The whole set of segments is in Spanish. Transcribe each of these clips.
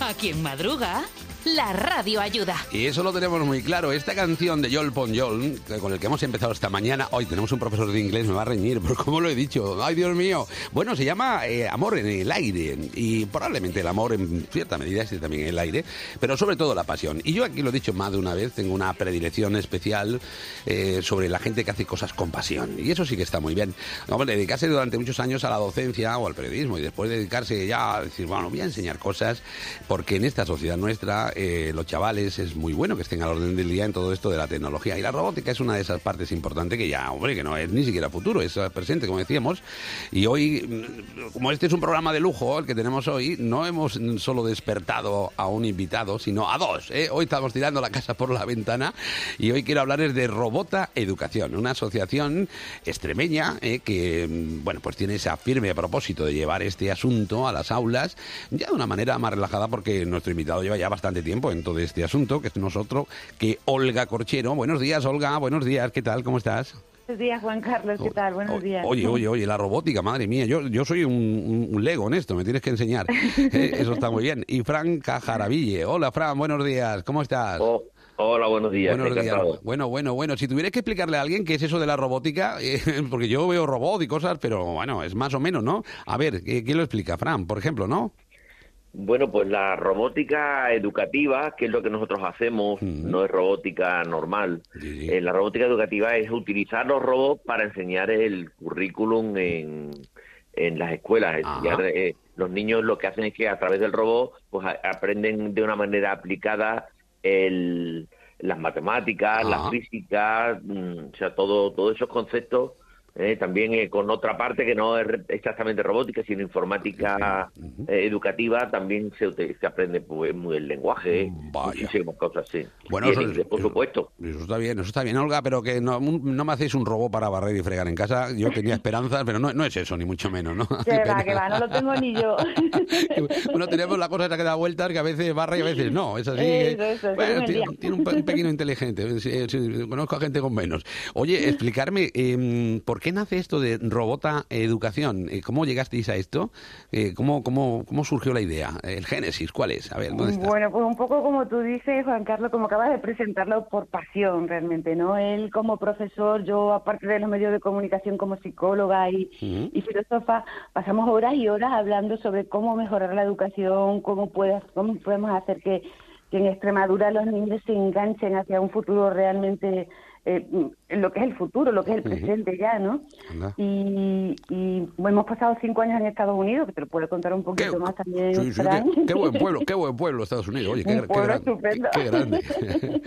A quien madruga, la radio ayuda. Y eso lo tenemos muy claro. Esta canción de Joel Ponjol, con el que hemos empezado esta mañana, hoy tenemos un profesor de inglés, me va a reñir, por cómo lo he dicho. ¡Ay, Dios mío! Bueno, se llama eh, Amor en el aire. Y probablemente el amor en cierta medida es también en el aire, pero sobre todo la pasión. Y yo aquí lo he dicho más de una vez, tengo una predilección especial eh, sobre la gente que hace cosas con pasión. Y eso sí que está muy bien. Hombre, dedicarse durante muchos años a la docencia o al periodismo y después dedicarse ya a decir, bueno, voy a enseñar cosas, porque en esta sociedad nuestra eh, los chavales es muy bueno que estén al orden del día en todo esto de la tecnología. Y la robótica es una de esas partes importantes que ya, hombre, que no es ni siquiera futuro, es presente, como decíamos. Y hoy, mm, como este es un programa de lujo, el que tenemos hoy, no hemos solo despertado a un invitado, sino a dos. ¿eh? Hoy estamos tirando la casa por la ventana y hoy quiero hablarles de Robota Educación, una asociación extremeña eh, que, mm, bueno, pues tiene ese firme propósito de llevar este asunto a las aulas ya de una manera más relajada porque nuestro invitado lleva ya bastante tiempo en todo este asunto, que es nosotros, que Olga Corchero. Buenos días, Olga, buenos días, ¿qué tal? ¿Cómo estás? Buenos días, Juan Carlos, ¿qué tal? Buenos días. Oye, oye, oye, la robótica, madre mía, yo, yo soy un, un lego en esto, me tienes que enseñar. Eh, eso está muy bien. Y Fran Cajaraville, hola Fran, buenos días, ¿cómo estás? Oh, hola, buenos días. Buenos días. Bueno, bueno, bueno. Si tuvieras que explicarle a alguien qué es eso de la robótica, eh, porque yo veo robot y cosas, pero bueno, es más o menos, ¿no? A ver, ¿qué- ¿quién lo explica? Fran, por ejemplo, ¿no? Bueno, pues la robótica educativa, que es lo que nosotros hacemos, no es robótica normal. Sí, sí. Eh, la robótica educativa es utilizar los robots para enseñar el currículum en, en las escuelas. Enseñar, eh, los niños lo que hacen es que a través del robot pues a- aprenden de una manera aplicada el, las matemáticas, Ajá. la física, mm, o sea, todo, todos esos conceptos. Eh, también eh, con otra parte que no es re- exactamente robótica, sino informática eh, educativa, también se, aprende pues, muy el lenguaje, Vaya. muchísimas cosas, sí. Bueno, eso inglés, por eso- supuesto. Eso está bien, eso está bien, Olga, pero que no, un- no me hacéis un robot para barrer y fregar en casa. Yo tenía esperanzas, pero no, no es eso, ni mucho menos, ¿no? Que va, que va, no lo tengo ni yo. Bueno, tenemos la cosa esa que da vueltas, que a veces barra y a veces no. Es así. Eso, que- eso, bueno, según el tiene, un, un pequeño inteligente. Sí, sí, conozco a gente con menos. Oye, explicarme, eh, ¿por qué nace esto de Robota Educación? Eh, ¿Cómo llegasteis a esto? Eh, ¿cómo, cómo, ¿Cómo surgió la idea? ¿El génesis? ¿Cuál es? A ver, ¿dónde está? Bueno, pues un poco como tú dices, Juan Carlos, como acabas de presentarlo por pasión realmente, ¿no? Él como profesor, yo aparte de los medios de comunicación como psicóloga y filósofa, pasamos horas y horas hablando sobre cómo mejorar la educación, cómo, puede, cómo podemos hacer que, que en Extremadura los niños se enganchen hacia un futuro realmente, eh, lo que es el futuro, lo que es el presente ya, ¿no? Y, y hemos pasado cinco años en Estados Unidos, que te lo puedo contar un Qué, poquito más también. sí, sí, qué- qué buen pueblo, qué buen pueblo Estados Unidos. Oye, qué, gran- qué- grande.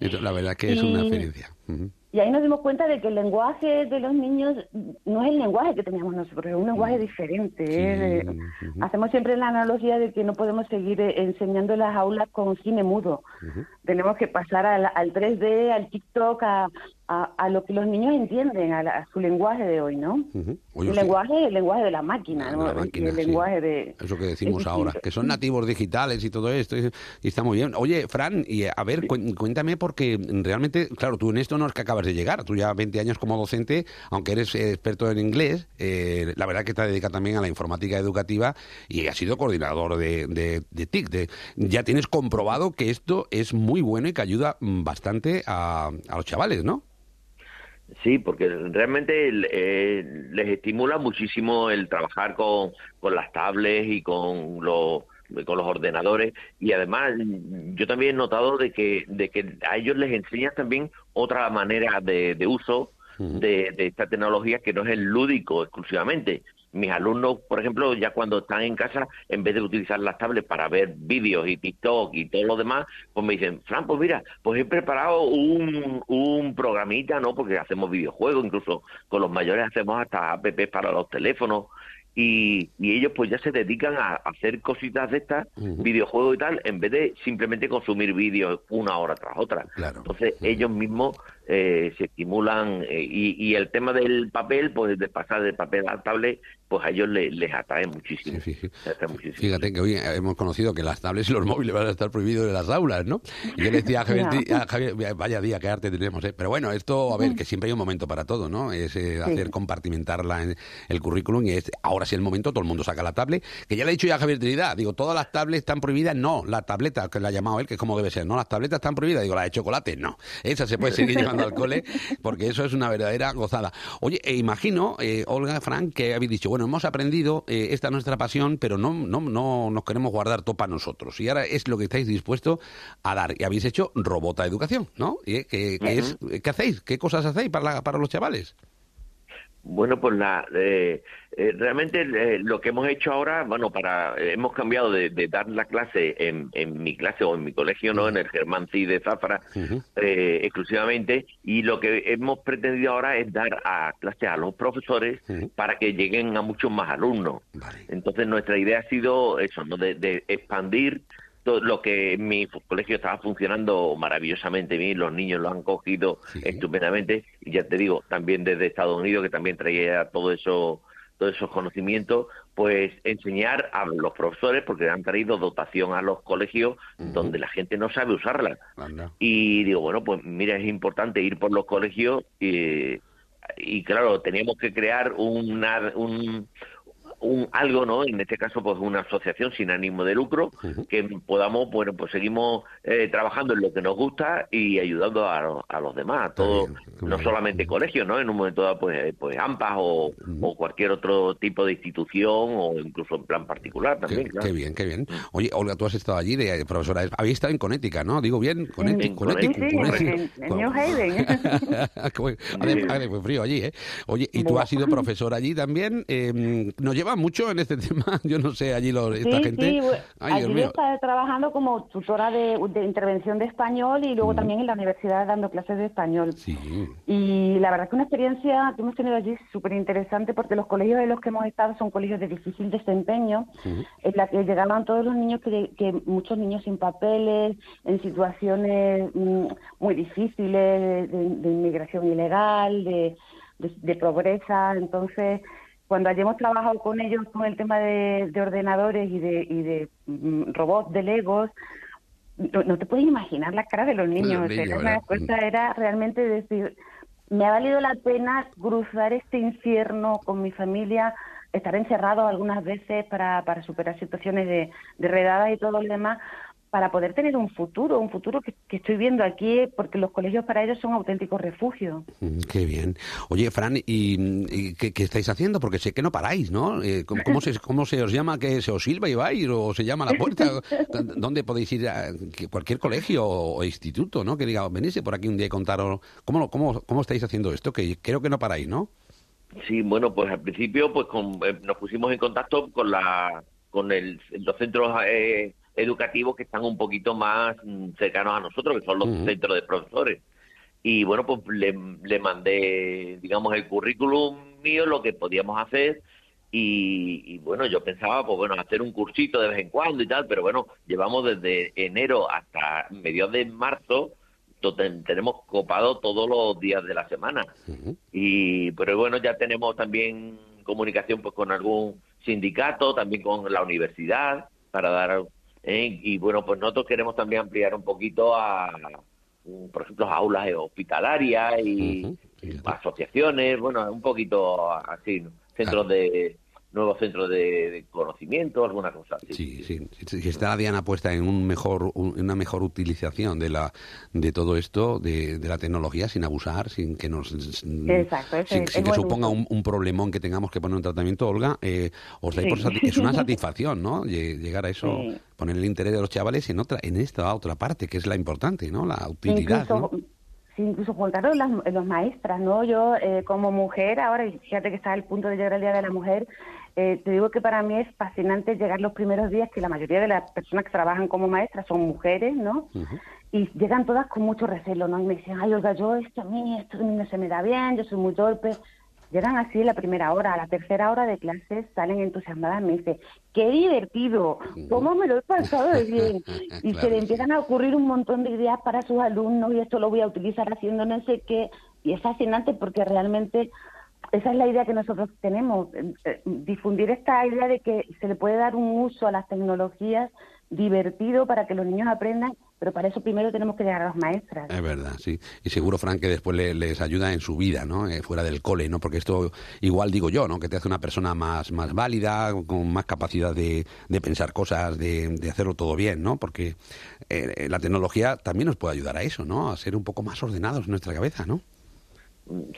La verdad que es una Y- experiencia. Ujú. Y ahí nos dimos cuenta de que el lenguaje de los niños no es el lenguaje que teníamos nosotros, es un lenguaje diferente. ¿eh? Mm. Sí, ujú. Hacemos siempre la analogía de que no podemos seguir eh, enseñando en las aulas con cine mudo. Ujú. Tenemos que pasar al, al 3D, al TikTok, a, a, a lo que los niños entienden, a, la- a su lenguaje de hoy, ¿no? Ujú. Oye, el lenguaje el lenguaje de la máquina, De ¿no? la máquina, el sí. lenguaje de... Eso que decimos es ahora, que son nativos digitales y todo esto, y, y está muy bien. Oye, Fran, y a ver, cuen- cuéntame, porque realmente, claro, tú en esto no es que acabas de llegar, tú ya 20 años como docente, aunque eres experto en inglés, eh, la verdad que te dedicas también a la informática educativa y has sido coordinador de, de, de TIC. de- ya tienes comprobado que esto es muy bueno y que ayuda mm, bastante a, a los chavales, ¿no? Sí, porque realmente eh, les estimula muchísimo el trabajar con, con las tablets y con los con los ordenadores y además yo también he notado de que de que a ellos les enseñas también otra manera de, de uso de, de esta tecnología que no es el lúdico exclusivamente. Mis alumnos, por ejemplo, ya cuando están en casa, en vez de utilizar las tablets para ver vídeos y TikTok y todo lo demás, pues me dicen, Fran, pues mira, pues he preparado un, un programita, ¿no? Porque hacemos videojuegos, incluso con los mayores hacemos hasta apps para los teléfonos. Y, y ellos pues ya se dedican a, hacer cositas de estas, videojuegos y tal, en vez de simplemente consumir vídeos una hora tras otra. Claro. Entonces ellos mismos eh, se estimulan eh, y, el tema del papel, pues de pasar de papel a tablet, pues a ellos les, atrae muchísimo, Fíjate. Que hoy hemos conocido que las tablets y los móviles van a estar prohibidos en las aulas, ¿no? Y yo le decía a Javier, vaya día, qué arte tenemos, ¿eh? Pero bueno, esto, a ver, que siempre hay un momento para todo, ¿no? Es eh, hacer compartimentarla en el currículum y es, ahora sí el momento, todo el mundo saca la tablet, que ya le he dicho ya a Javier Trinidad, digo, todas las tablets están prohibidas, no, la tableta, que la ha llamado él, que es como debe ser, no, las tabletas están prohibidas, digo, la de chocolate, no, esa se puede seguir llevando al cole, porque eso es una verdadera gozada. Oye, e imagino, eh, Olga, Frank, que habéis dicho, bueno, hemos aprendido, eh, esta es nuestra pasión, pero no, no, no nos queremos guardar todo para nosotros. Y ahora es lo que estáis dispuestos a dar. Y habéis hecho Robota Educación, ¿no? ¿Y, que, es, ¿Qué hacéis? ¿Qué cosas hacéis para, para los chavales? Bueno, pues la, eh, eh, realmente eh, lo que hemos hecho ahora, bueno, para hemos cambiado de, dar la clase en, en, mi clase o en mi colegio, no, en el Germán C de Zafra, exclusivamente, y lo que hemos pretendido ahora es dar a clase a los profesores para que lleguen a muchos más alumnos. Entonces nuestra idea ha sido eso, ¿no? de expandir lo que mi colegio estaba funcionando maravillosamente bien, los niños lo han cogido estupendamente y ya te digo, también desde Estados Unidos que también traía todo eso todos esos conocimientos, pues enseñar a los profesores, porque han traído dotación a los colegios donde la gente no sabe usarla. Y digo, bueno, pues mira, es importante ir por los colegios y, y claro, teníamos que crear una, un, un algo, ¿no? En este caso, pues una asociación sin ánimo de lucro, que podamos, bueno, pues seguimos eh, trabajando en lo que nos gusta y ayudando a, a los demás, a todos, no solamente colegios, ¿no? En un momento dado, pues, pues AMPAs o, o, cualquier otro tipo de institución o incluso en plan particular también, qué, Qué bien, qué bien. Oye, Olga, tú has estado allí de, profesora, habéis estado en Connecticut, ¿no? Digo bien, Connecticut. en, New Haven. hace, frío allí, ¿eh? Oye, y tú has sido profesora allí también, eh, nos lleva mucho en este tema? Yo no sé, allí lo, esta gente... Sí, allí está trabajando como tutora de, intervención de español y luego también en la universidad dando clases de español. Sí. Y la verdad es que una experiencia que hemos tenido allí súper interesante porque los colegios en los que hemos estado son colegios de difícil desempeño, en la que llegaban todos los niños, que, que muchos niños sin papeles, en situaciones mm, muy difíciles de, inmigración ilegal, de, de pobreza, entonces cuando hayamos trabajado con ellos con el tema de, ordenadores y de, y de mm, robots, de Legos, no, te puedes imaginar la cara de los niños. la respuesta era realmente decir, me ha valido la pena cruzar este infierno con mi familia, estar encerrado algunas veces para, para superar situaciones de, de redadas y todo lo demás, para poder tener un futuro, un futuro que, estoy viendo aquí, porque los colegios para ellos son auténticos refugios. Mm, qué bien. Oye, Fran, ¿y, qué, estáis haciendo? Porque sé que no paráis, ¿no? Eh, ¿cómo, se, ¿Cómo se os llama? que ¿Se os silba y vais? ¿O se llama a la puerta? ¿Dónde podéis ir? A cualquier colegio o, instituto, ¿no? Que diga, venís por aquí un día y contaros cómo, cómo, cómo estáis haciendo esto, que creo que no paráis, ¿no? Sí, bueno, pues al principio pues eh, nos pusimos en contacto con la con el, los centros eh, educativos que están un poquito más mm, cercanos a nosotros, que son los centros de profesores. Y bueno, pues le, le, mandé, digamos, el currículum mío, lo que podíamos hacer. Y, bueno, yo pensaba, pues bueno, hacer un cursito de vez en cuando y tal, pero bueno, llevamos desde enero hasta mediados de marzo, tenemos copado todos los días de la semana. Y pero bueno, ya tenemos también comunicación pues con algún sindicato, también con la universidad, para dar ¿eh? Y bueno, pues nosotros queremos también ampliar un poquito a, por ejemplo, aulas hospitalarias y, asociaciones, bueno, un poquito así, centros de nuevos centros de, conocimiento, alguna cosa así. Sí, sí, Si está Diana puesta en un mejor, una mejor utilización de la de todo esto, de, la tecnología, sin abusar, sin que nos sin, que suponga un, problemón que tengamos que poner un tratamiento, Olga, eh, os da es una satisfacción, ¿no? Llegar a eso, poner el interés de los chavales en otra, en esta otra parte, que es la importante, ¿no? La utilidad. Sí, incluso Juan Carlos, las, los maestras, ¿no? Yo eh, como mujer, ahora, fíjate que está al punto de llegar el Día de la Mujer, eh, te digo que para mí es fascinante llegar los primeros días, que la mayoría de las personas que trabajan como maestras son mujeres, ¿no? Y llegan todas con mucho recelo, ¿no? Y me dicen, ay, Olga, yo esto a mí, esto no se me da bien, yo soy muy torpe. llegan así la primera hora, a la tercera hora de clases salen entusiasmadas, me dice, qué divertido, cómo me lo he pasado de bien. Y se le empiezan a ocurrir un montón de ideas para sus alumnos y esto lo voy a utilizar haciendo no sé qué. Y es fascinante porque realmente esa es la idea que nosotros tenemos, eh, eh, difundir esta idea de que se le puede dar un uso a las tecnologías divertido para que los niños aprendan, pero para eso primero tenemos que llegar a las maestras. Es verdad, sí. Y seguro, Frank, que después les ayuda en su vida, ¿no? Eh, fuera del cole, ¿no? Porque esto, igual digo yo, ¿no? Que te hace una persona más, más válida, con más capacidad de, de pensar cosas, de, de, hacerlo todo bien, ¿no? Porque la tecnología también nos puede ayudar a eso, ¿no? A ser un poco más ordenados en nuestra cabeza, ¿no?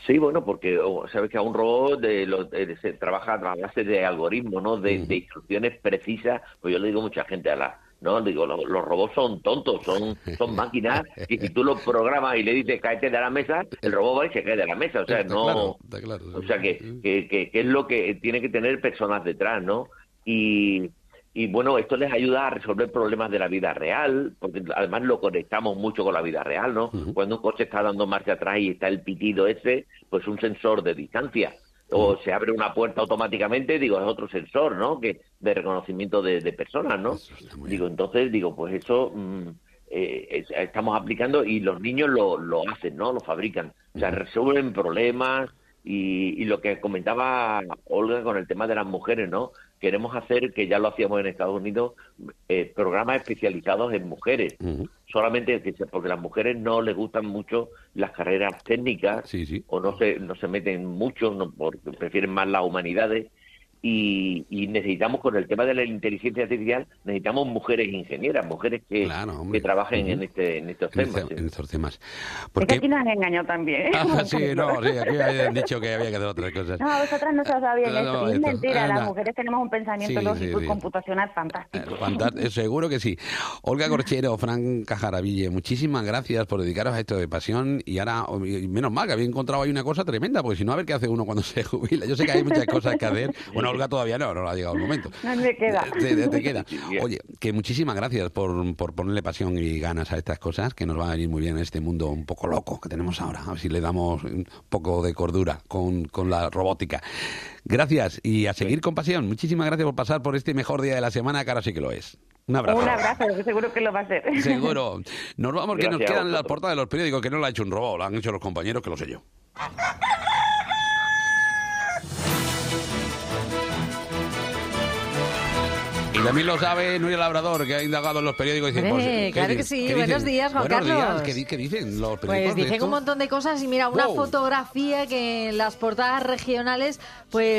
Sí, bueno, porque sabes que a un robot de, se trabaja a base de algoritmos, ¿no? De, instrucciones precisas. Pues yo le digo a mucha gente a la, no, digo, los, robots son tontos, son son máquinas y si tú lo programas y le dices cáete de la mesa, el robot va y se cae de la mesa. O sea, no, o sea que, que, que, que es lo que tiene que tener personas detrás, ¿no? Y y bueno, esto les ayuda a resolver problemas de la vida real, porque además lo conectamos mucho con la vida real, ¿no? Cuando un coche está dando marcha atrás y está el pitido ese, pues un sensor de distancia. O se abre una puerta automáticamente, digo, es otro sensor, ¿no? Que de reconocimiento de, personas, ¿no? Digo, entonces, digo, pues eso mm, eh, estamos aplicando y los niños lo, lo hacen, ¿no? Lo fabrican. O sea, resuelven problemas, y, y, lo que comentaba Olga con el tema de las mujeres, ¿no? Queremos hacer, que ya lo hacíamos en Estados Unidos, eh, programas especializados en mujeres. Solamente porque a las mujeres no les gustan mucho las carreras técnicas o no se, no se meten mucho, no, porque prefieren más las humanidades y, necesitamos con el tema de la inteligencia artificial necesitamos mujeres ingenieras mujeres que, que trabajen en este en estos temas en, estos temas. Porque aquí nos han engañado también ah, sí no sí aquí habían dicho que había que hacer otras cosas. No vosotras no sabían no, es mentira las mujeres tenemos un pensamiento lógico y computacional fantástico. Eh, eh, seguro que sí. Olga Corchero Fran Cajaraville muchísimas gracias por dedicaros a esto de pasión. Y ahora menos mal que habéis encontrado ahí una cosa tremenda porque si no a ver qué hace uno cuando se jubila. Yo sé que hay muchas cosas que hacer. Bueno Olga todavía no, no ha llegado el momento. No me queda. Te, queda. Oye, que muchísimas gracias por, por ponerle pasión y ganas a estas cosas, que nos van a venir muy bien en este mundo un poco loco que tenemos ahora. A ver si le damos un poco de cordura con, con la robótica. Gracias y a seguir con pasión. Muchísimas gracias por pasar por este mejor día de la semana, que ahora sí que lo es. Un abrazo. Un abrazo, seguro que lo va a hacer. Seguro. Nos vamos, que nos quedan las portadas de los periódicos, que no lo ha hecho un robot, lo han hecho los compañeros, que lo sé yo. Y también lo sabe Nuria Labrador, que ha indagado en los periódicos. Y pues, claro que sí. Buenos días, Juan Buenos Carlos. Días. ¿Qué, dicen los pues periódicos? Pues dicen un montón de cosas y mira, una fotografía que en las portadas regionales, pues